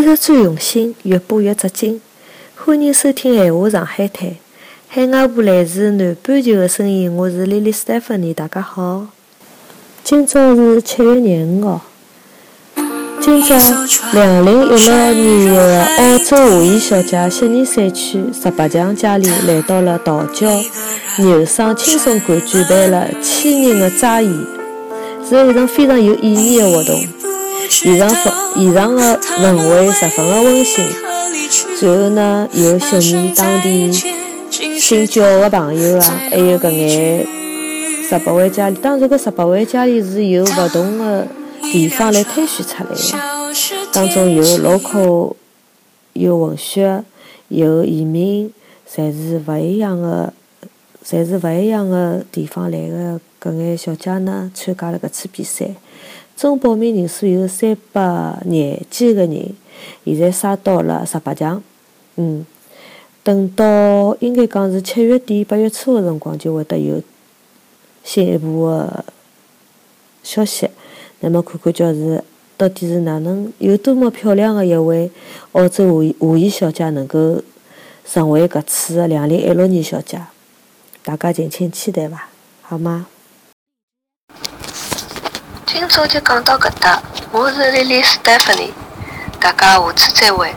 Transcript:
节日最用心，越播越扎劲。欢迎收听《闲话上海滩》，海外部来自南半球的声音，我是 Lily Stephanie，大家好。今朝是七月廿五号。今朝，两零一六年的澳洲华裔小姐悉尼赛区十八强佳丽来到了道教牛省轻松馆举办了千人的扎演，是一场非常有意义的活动。现场氛现场的氛围十分的温馨。随后呢，有悉尼当地信教的朋友啊，还有搿眼十八位家里。当然，搿十八位家里是由勿同的地方来推选出来的，当中有老口有混血，有移民，侪是勿一样的，侪是勿一样的地方来个搿眼小姐呢，参加了搿次比赛。总报名人数有三百廿几个人，现在杀到了十八强。嗯，等到应该讲是七月底八月初的辰光，就会得有新一步的消息。那么看看，叫是到底是哪能有多么漂亮的一位澳洲华裔华裔小姐能够成为搿次的两零一六年小姐？大家敬请期待伐，好吗？今朝就讲到搿搭，我是 Lily Stephanie，大家下次再会。